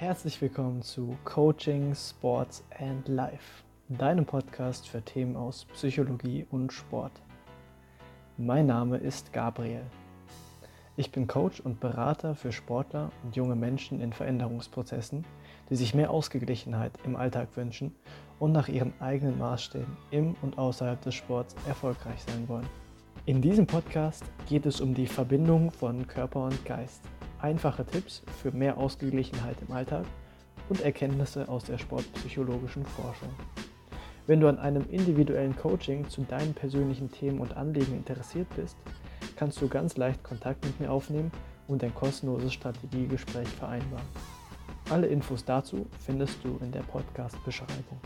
Herzlich willkommen zu Coaching, Sports and Life, deinem Podcast für Themen aus Psychologie und Sport. Mein Name ist Gabriel. Ich bin Coach und Berater für Sportler und junge Menschen in Veränderungsprozessen, die sich mehr Ausgeglichenheit im Alltag wünschen und nach ihren eigenen Maßstäben im und außerhalb des Sports erfolgreich sein wollen. In diesem Podcast geht es um die Verbindung von Körper und Geist, einfache Tipps für mehr Ausgeglichenheit im Alltag und Erkenntnisse aus der sportpsychologischen Forschung. Wenn du an einem individuellen Coaching zu deinen persönlichen Themen und Anliegen interessiert bist, kannst du ganz leicht Kontakt mit mir aufnehmen und ein kostenloses Strategiegespräch vereinbaren. Alle Infos dazu findest du in der Podcast-Beschreibung.